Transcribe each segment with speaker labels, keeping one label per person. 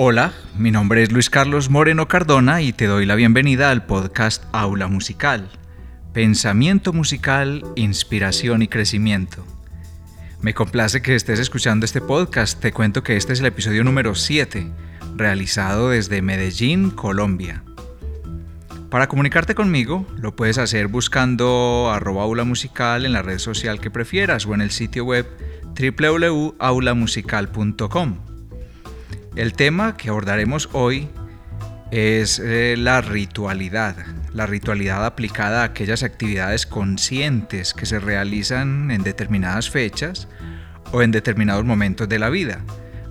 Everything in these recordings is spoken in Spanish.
Speaker 1: Hola, mi nombre es Luis Carlos Moreno Cardona y te doy la bienvenida al podcast Aula Musical. Pensamiento musical, inspiración y crecimiento. Me complace que estés escuchando este podcast. Te cuento que este es el episodio número 7, realizado desde Medellín, Colombia. Para comunicarte conmigo, lo puedes hacer buscando arroba musical en la red social que prefieras o en el sitio web www.aulamusical.com. El tema que abordaremos hoy es eh, la ritualidad, la ritualidad aplicada a aquellas actividades conscientes que se realizan en determinadas fechas o en determinados momentos de la vida.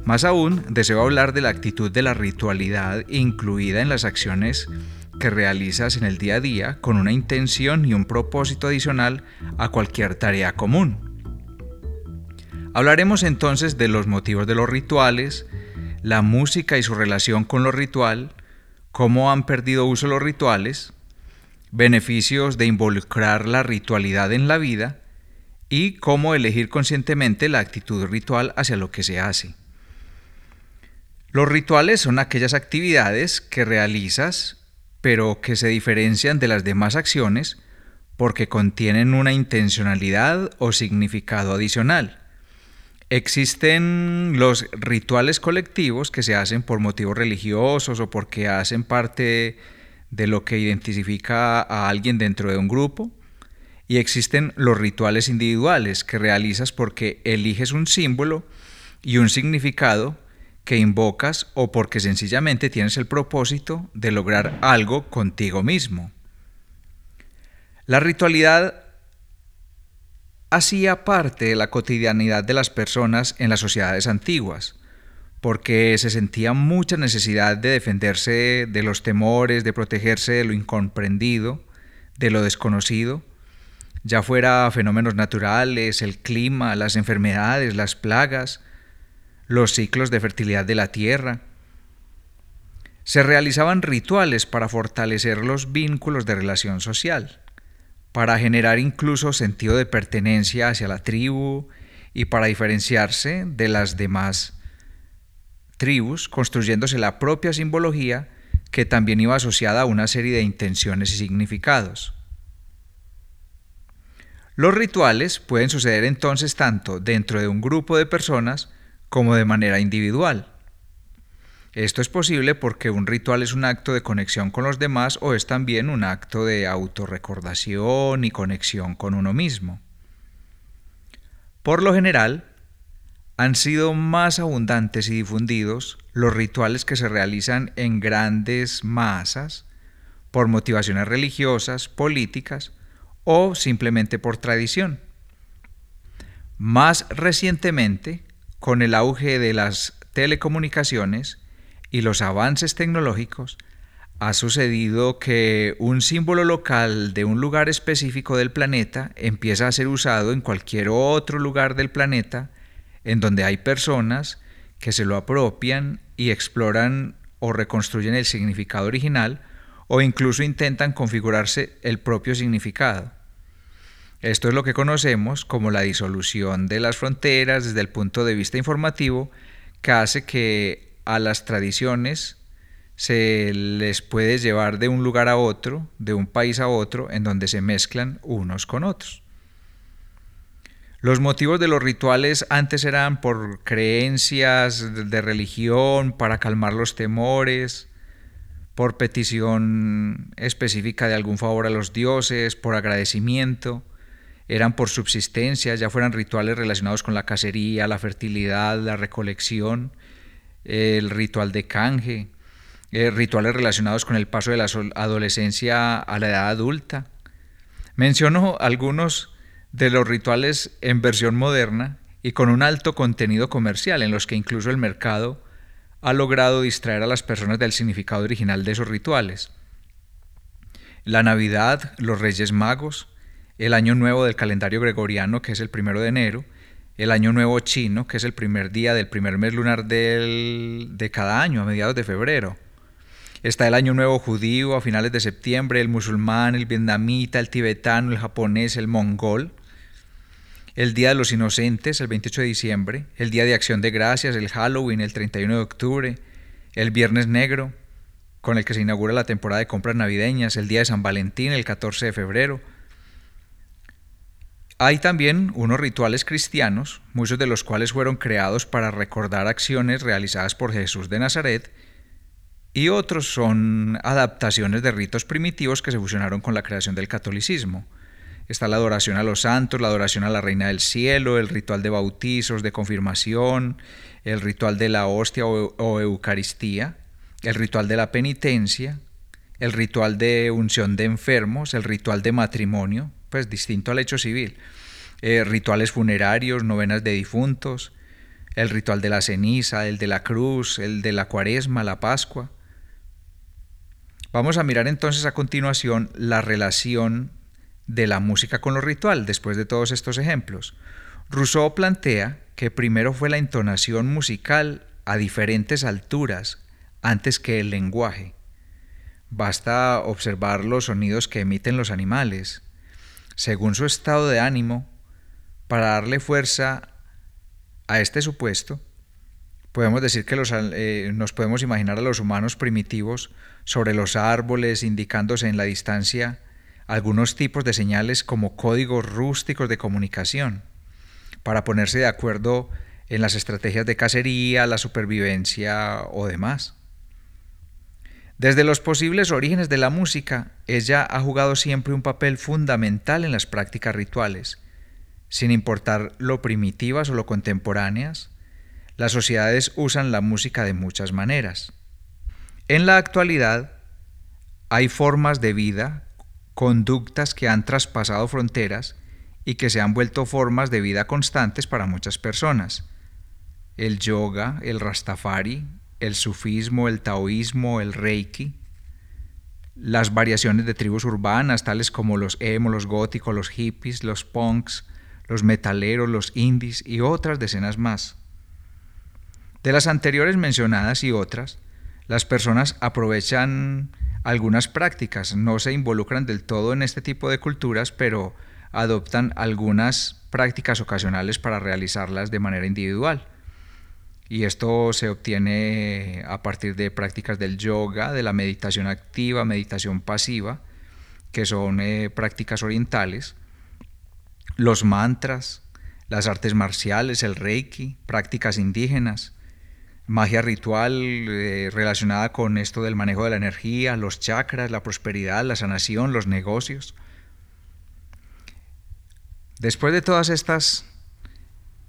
Speaker 1: Más aún, deseo hablar de la actitud de la ritualidad incluida en las acciones que realizas en el día a día con una intención y un propósito adicional a cualquier tarea común. Hablaremos entonces de los motivos de los rituales, la música y su relación con lo ritual, cómo han perdido uso los rituales, beneficios de involucrar la ritualidad en la vida y cómo elegir conscientemente la actitud ritual hacia lo que se hace. Los rituales son aquellas actividades que realizas pero que se diferencian de las demás acciones porque contienen una intencionalidad o significado adicional. Existen los rituales colectivos que se hacen por motivos religiosos o porque hacen parte de lo que identifica a alguien dentro de un grupo. Y existen los rituales individuales que realizas porque eliges un símbolo y un significado que invocas o porque sencillamente tienes el propósito de lograr algo contigo mismo. La ritualidad hacía parte de la cotidianidad de las personas en las sociedades antiguas, porque se sentía mucha necesidad de defenderse de los temores, de protegerse de lo incomprendido, de lo desconocido, ya fuera fenómenos naturales, el clima, las enfermedades, las plagas, los ciclos de fertilidad de la tierra. Se realizaban rituales para fortalecer los vínculos de relación social para generar incluso sentido de pertenencia hacia la tribu y para diferenciarse de las demás tribus, construyéndose la propia simbología que también iba asociada a una serie de intenciones y significados. Los rituales pueden suceder entonces tanto dentro de un grupo de personas como de manera individual. Esto es posible porque un ritual es un acto de conexión con los demás o es también un acto de autorrecordación y conexión con uno mismo. Por lo general, han sido más abundantes y difundidos los rituales que se realizan en grandes masas por motivaciones religiosas, políticas o simplemente por tradición. Más recientemente, con el auge de las telecomunicaciones, y los avances tecnológicos, ha sucedido que un símbolo local de un lugar específico del planeta empieza a ser usado en cualquier otro lugar del planeta en donde hay personas que se lo apropian y exploran o reconstruyen el significado original o incluso intentan configurarse el propio significado. Esto es lo que conocemos como la disolución de las fronteras desde el punto de vista informativo que hace que a las tradiciones se les puede llevar de un lugar a otro, de un país a otro, en donde se mezclan unos con otros. Los motivos de los rituales antes eran por creencias de religión, para calmar los temores, por petición específica de algún favor a los dioses, por agradecimiento, eran por subsistencia, ya fueran rituales relacionados con la cacería, la fertilidad, la recolección, el ritual de canje, eh, rituales relacionados con el paso de la adolescencia a la edad adulta. Menciono algunos de los rituales en versión moderna y con un alto contenido comercial en los que incluso el mercado ha logrado distraer a las personas del significado original de esos rituales. La Navidad, los Reyes Magos, el Año Nuevo del calendario gregoriano, que es el primero de enero, el Año Nuevo Chino, que es el primer día del primer mes lunar de cada año, a mediados de febrero. Está el Año Nuevo Judío a finales de septiembre, el musulmán, el vietnamita, el tibetano, el japonés, el mongol. El Día de los Inocentes, el 28 de diciembre. El Día de Acción de Gracias, el Halloween, el 31 de octubre. el Viernes Negro, con el que se inaugura la temporada de compras navideñas, el Día de San Valentín, el 14 de febrero. Hay también unos rituales cristianos, muchos de los cuales fueron creados para recordar acciones realizadas por Jesús de Nazaret, y otros son adaptaciones de ritos primitivos que se fusionaron con la creación del catolicismo. Está la adoración a los santos, la adoración a la Reina del Cielo, el ritual de bautizos, de confirmación, el ritual de la hostia o, Eucaristía, el ritual de la penitencia, el ritual de unción de enfermos, el ritual de matrimonio, pues distinto al hecho civil, eh, rituales funerarios, novenas de difuntos, el ritual de la ceniza, el de la cruz, el de la cuaresma, la pascua. Vamos a mirar entonces a continuación la relación de la música con lo ritual después de todos estos ejemplos. Rousseau plantea que primero fue la entonación musical a diferentes alturas antes que el lenguaje. Basta observar los sonidos que emiten los animales, según su estado de ánimo, para darle fuerza a este supuesto. Podemos decir que eh, nos podemos imaginar a los humanos primitivos sobre los árboles, indicándose en la distancia algunos tipos de señales como códigos rústicos de comunicación, para ponerse de acuerdo en las estrategias de cacería, la supervivencia o demás. Desde los posibles orígenes de la música, ella ha jugado siempre un papel fundamental en las prácticas rituales. Sin importar lo primitivas o lo contemporáneas, las sociedades usan la música de muchas maneras. En la actualidad, hay formas de vida, conductas que han traspasado fronteras y que se han vuelto formas de vida constantes para muchas personas. El yoga, el rastafari, el sufismo, el taoísmo, el reiki, las variaciones de tribus urbanas tales como los emo, los góticos, los hippies, los punks, los metaleros, los indies y otras decenas más. De las anteriores mencionadas y otras, las personas aprovechan algunas prácticas, no se involucran del todo en este tipo de culturas, pero adoptan algunas prácticas ocasionales para realizarlas de manera individual. Y esto se obtiene a partir de prácticas del yoga, de la meditación activa, meditación pasiva, que son eh, prácticas orientales, los mantras, las artes marciales, el reiki, prácticas indígenas, magia ritual eh, relacionada con esto del manejo de la energía, los chakras, la prosperidad, la sanación, los negocios. Después de todas estas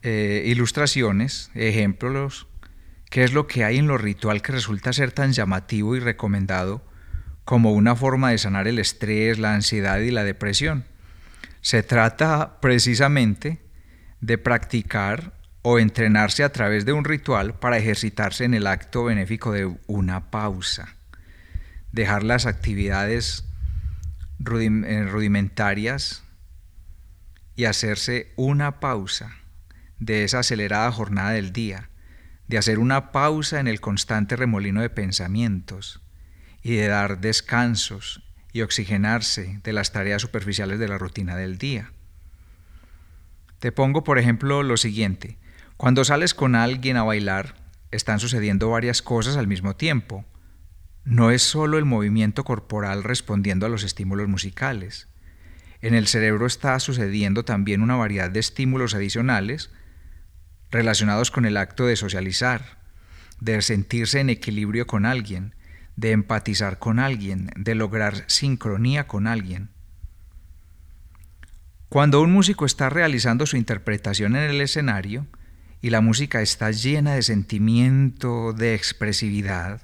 Speaker 1: eh, ilustraciones, ejemplos, ¿qué es lo que hay en lo ritual que resulta ser tan llamativo y recomendado como una forma de sanar el estrés, la ansiedad y la depresión? Se trata precisamente de practicar o entrenarse a través de un ritual para ejercitarse en el acto benéfico de una pausa. Dejar las actividades eh, rudimentarias y hacerse una pausa de esa acelerada jornada del día, de hacer una pausa en el constante remolino de pensamientos y de dar descansos y oxigenarse de las tareas superficiales de la rutina del día. Te pongo, por ejemplo, lo siguiente. Cuando sales con alguien a bailar, están sucediendo varias cosas al mismo tiempo. No es solo el movimiento corporal respondiendo a los estímulos musicales. En el cerebro está sucediendo también una variedad de estímulos adicionales relacionados con el acto de socializar, de sentirse en equilibrio con alguien, de empatizar con alguien, de lograr sincronía con alguien. Cuando un músico está realizando su interpretación en el escenario, y la música está llena de sentimiento, de expresividad,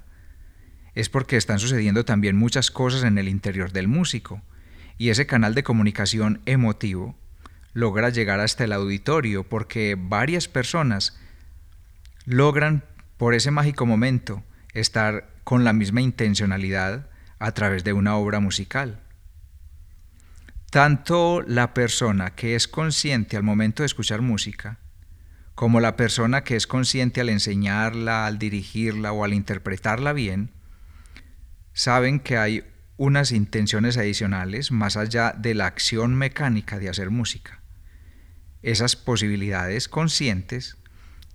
Speaker 1: es porque están sucediendo también muchas cosas en el interior del músico, y ese canal de comunicación emotivo logra llegar hasta el auditorio porque varias personas logran por ese mágico momento estar con la misma intencionalidad a través de una obra musical. Tanto la persona que es consciente al momento de escuchar música, como la persona que es consciente al enseñarla, al dirigirla o al interpretarla bien, saben que hay unas intenciones adicionales más allá de la acción mecánica de hacer música. Esas posibilidades conscientes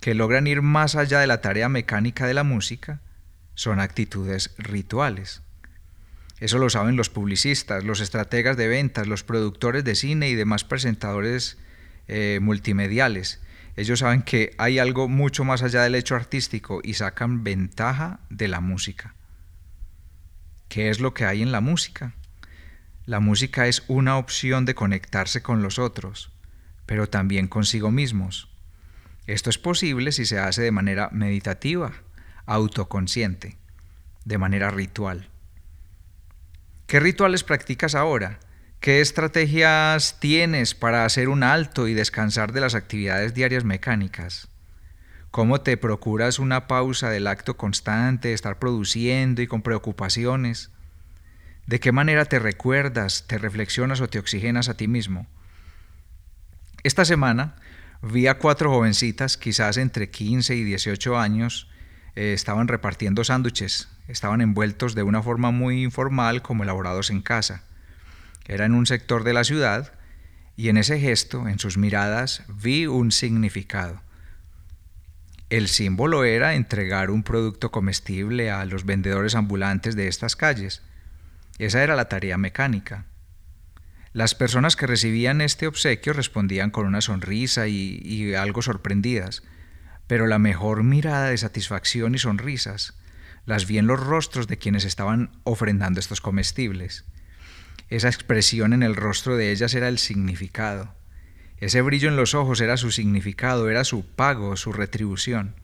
Speaker 1: que logran ir más allá de la tarea mecánica de la música son actitudes rituales. Eso lo saben los publicistas, los estrategas de ventas, los productores de cine y demás presentadores eh, multimediales. Ellos saben que hay algo mucho más allá del hecho artístico y sacan ventaja de la música. ¿Qué es lo que hay en la música? La música es una opción de conectarse con los otros, pero también consigo mismos. Esto es posible si se hace de manera meditativa, autoconsciente, de manera ritual. ¿Qué rituales practicas ahora? ¿Qué estrategias tienes para hacer un alto y descansar de las actividades diarias mecánicas? ¿Cómo te procuras una pausa del acto constante de estar produciendo y con preocupaciones? ¿De qué manera te recuerdas, te reflexionas o te oxigenas a ti mismo? Esta semana vi a cuatro jovencitas, quizás entre 15 y 18 años, eh, estaban repartiendo sándwiches, estaban envueltos de una forma muy informal como elaborados en casa. Era en un sector de la ciudad y en ese gesto, en sus miradas, vi un significado. El símbolo era entregar un producto comestible a los vendedores ambulantes de estas calles. Esa era la tarea mecánica. Las personas que recibían este obsequio respondían con una sonrisa y, algo sorprendidas, pero la mejor mirada de satisfacción y sonrisas las vi en los rostros de quienes estaban ofrendando estos comestibles. Esa expresión en el rostro de ellas era el significado. Ese brillo en los ojos era su significado, era su pago, su retribución.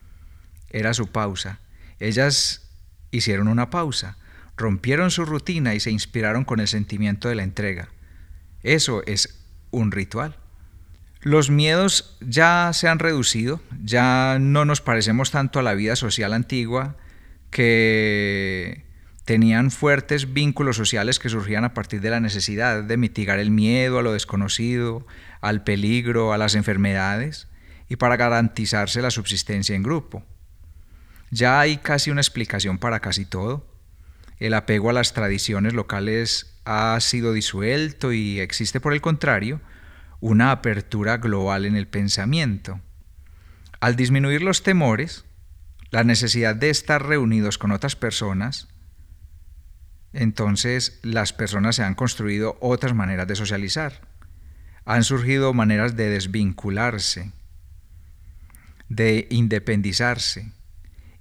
Speaker 1: Era su pausa. Ellas hicieron una pausa, rompieron su rutina y se inspiraron con el sentimiento de la entrega. Eso es un ritual. Los miedos ya se han reducido, ya no nos parecemos tanto a la vida social antigua que tenían fuertes vínculos sociales que surgían a partir de la necesidad de mitigar el miedo a lo desconocido, al peligro, a las enfermedades y para garantizarse la subsistencia en grupo. Ya hay casi una explicación para casi todo. El apego a las tradiciones locales ha sido disuelto y existe por el contrario una apertura global en el pensamiento. Al disminuir los temores, la necesidad de estar reunidos con otras personas, entonces las personas se han construido otras maneras de socializar. Han surgido maneras de desvincularse, de independizarse.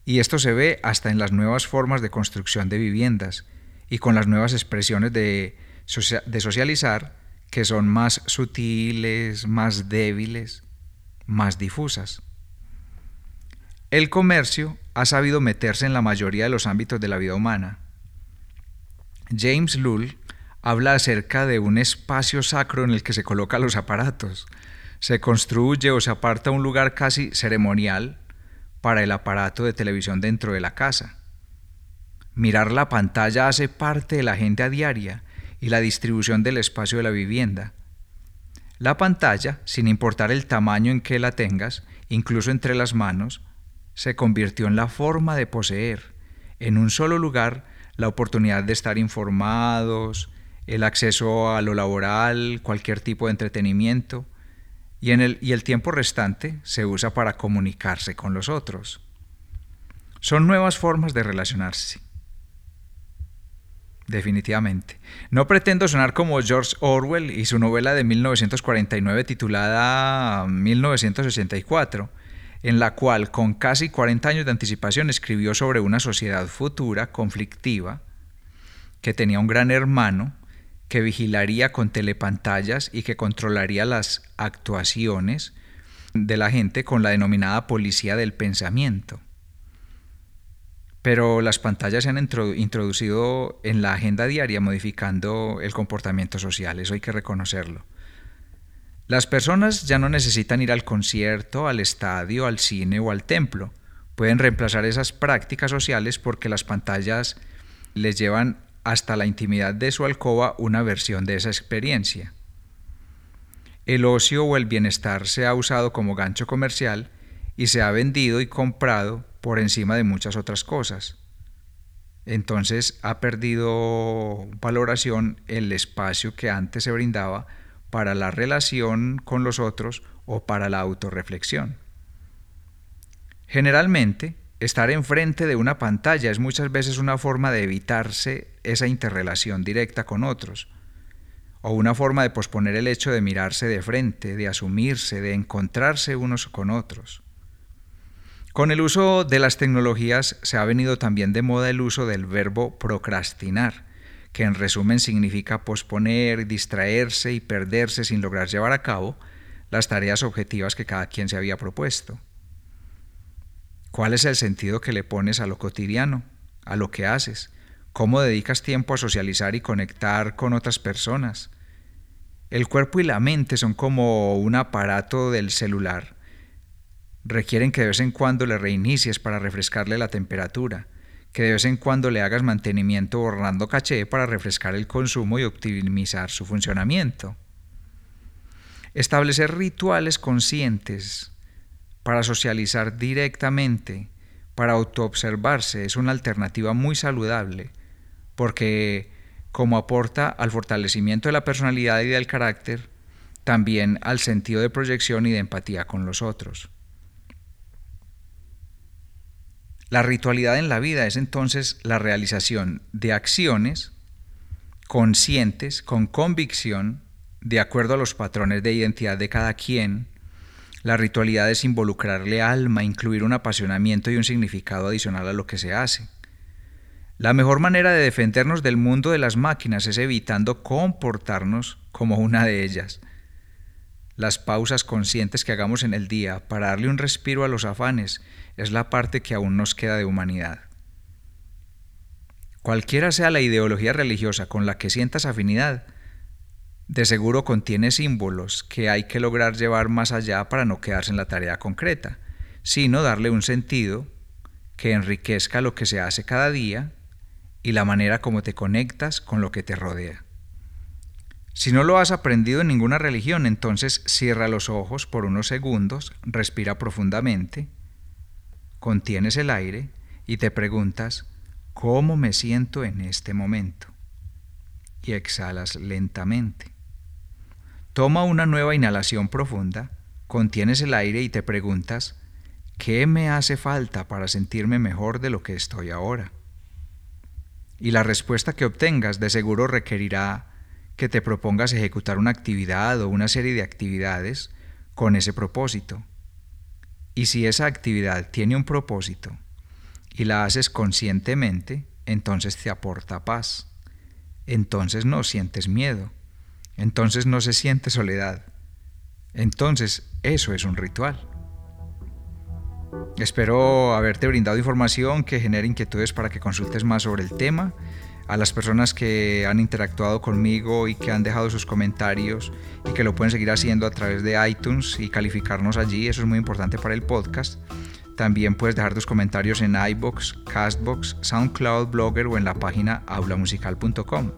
Speaker 1: Y esto se ve hasta en las nuevas formas de construcción de viviendas y con las nuevas expresiones de, socializar que son más sutiles, más débiles, más difusas. El comercio ha sabido meterse en la mayoría de los ámbitos de la vida humana James Lull habla acerca de un espacio sacro en el que se colocan los aparatos. Se construye o se aparta un lugar casi ceremonial para el aparato de televisión dentro de la casa. Mirar la pantalla hace parte de la agenda diaria y la distribución del espacio de la vivienda. La pantalla, sin importar el tamaño en que la tengas, incluso entre las manos, se convirtió en la forma de poseer, en un solo lugar, la oportunidad de estar informados, el acceso a lo laboral, cualquier tipo de entretenimiento, y, en el, y el tiempo restante se usa para comunicarse con los otros. Son nuevas formas de relacionarse. Definitivamente. No pretendo sonar como George Orwell y su novela de 1949 titulada 1984 en la cual con casi 40 años de anticipación escribió sobre una sociedad futura conflictiva que tenía un gran hermano que vigilaría con telepantallas y que controlaría las actuaciones de la gente con la denominada policía del pensamiento. Pero las pantallas se han introducido en la agenda diaria modificando el comportamiento social, eso hay que reconocerlo. Las personas ya no necesitan ir al concierto, al estadio, al cine o al templo. Pueden reemplazar esas prácticas sociales porque las pantallas les llevan hasta la intimidad de su alcoba una versión de esa experiencia. El ocio o el bienestar se ha usado como gancho comercial y se ha vendido y comprado por encima de muchas otras cosas. Entonces ha perdido valoración el espacio que antes se brindaba para la relación con los otros o para la autorreflexión. Generalmente, Estar enfrente de una pantalla es muchas veces una forma de evitarse esa interrelación directa con otros, o una forma de posponer el hecho de mirarse de frente, de asumirse, de encontrarse unos con otros. Con el uso de las tecnologías se ha venido también de moda el uso del verbo procrastinar, que en resumen significa posponer, distraerse y perderse sin lograr llevar a cabo las tareas objetivas que cada quien se había propuesto. ¿Cuál es el sentido que le pones a lo cotidiano, a lo que haces? ¿Cómo dedicas tiempo a socializar y conectar con otras personas? El cuerpo y la mente son como un aparato del celular requieren que de vez en cuando le reinicies para refrescarle la temperatura, que de vez en cuando le hagas mantenimiento borrando caché para refrescar el consumo y optimizar su funcionamiento. Establecer rituales conscientes para socializar directamente, para autoobservarse, es una alternativa muy saludable, porque como aporta al fortalecimiento de la personalidad y del carácter, también al sentido de proyección y de empatía con los otros. La ritualidad en la vida es entonces la realización de acciones conscientes, con convicción, de acuerdo a los patrones de identidad de cada quien. La ritualidad es involucrarle alma, incluir un apasionamiento y un significado adicional a lo que se hace. La mejor manera de defendernos del mundo de las máquinas es evitando comportarnos como una de ellas. Las pausas conscientes que hagamos en el día para darle un respiro a los afanes es la parte que aún nos queda de humanidad. Cualquiera sea la ideología religiosa con la que sientas afinidad, de seguro contiene símbolos que hay que lograr llevar más allá para no quedarse en la tarea concreta, sino darle un sentido que enriquezca lo que se hace cada día y la manera como te conectas con lo que te rodea. Si no lo has aprendido en ninguna religión, entonces cierra los ojos por unos segundos, respira profundamente contienes el aire y te preguntas, ¿cómo me siento en este momento? Y exhalas lentamente. Toma una nueva inhalación profunda, contienes el aire y te preguntas, ¿qué me hace falta para sentirme mejor de lo que estoy ahora? Y la respuesta que obtengas de seguro requerirá que te propongas ejecutar una actividad o una serie de actividades con ese propósito y si esa actividad tiene un propósito y la haces conscientemente, entonces te aporta paz. Entonces no sientes miedo. Entonces no se siente soledad. Entonces eso es un ritual. Espero haberte brindado información que genere inquietudes para que consultes más sobre el tema a las personas que han interactuado conmigo y que han dejado sus comentarios y que lo pueden seguir haciendo a través de iTunes y calificarnos allí, eso es muy importante para el podcast. También puedes dejar tus comentarios en iBox, Castbox, SoundCloud, Blogger o en la página aulamusical.com.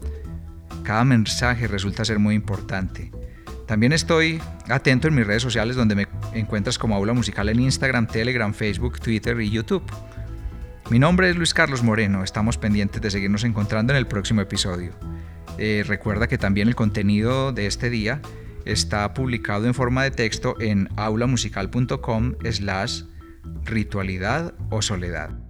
Speaker 1: Cada mensaje resulta ser muy importante. También estoy atento en mis redes sociales donde me encuentras como Aula Musical en Instagram, Telegram, Facebook, Twitter y YouTube. Mi nombre es Luis Carlos Moreno, estamos pendientes de seguirnos encontrando en el próximo episodio. Eh, recuerda que también el contenido de este día está publicado en forma de texto en aulamusical.com slash ritualidad o soledad.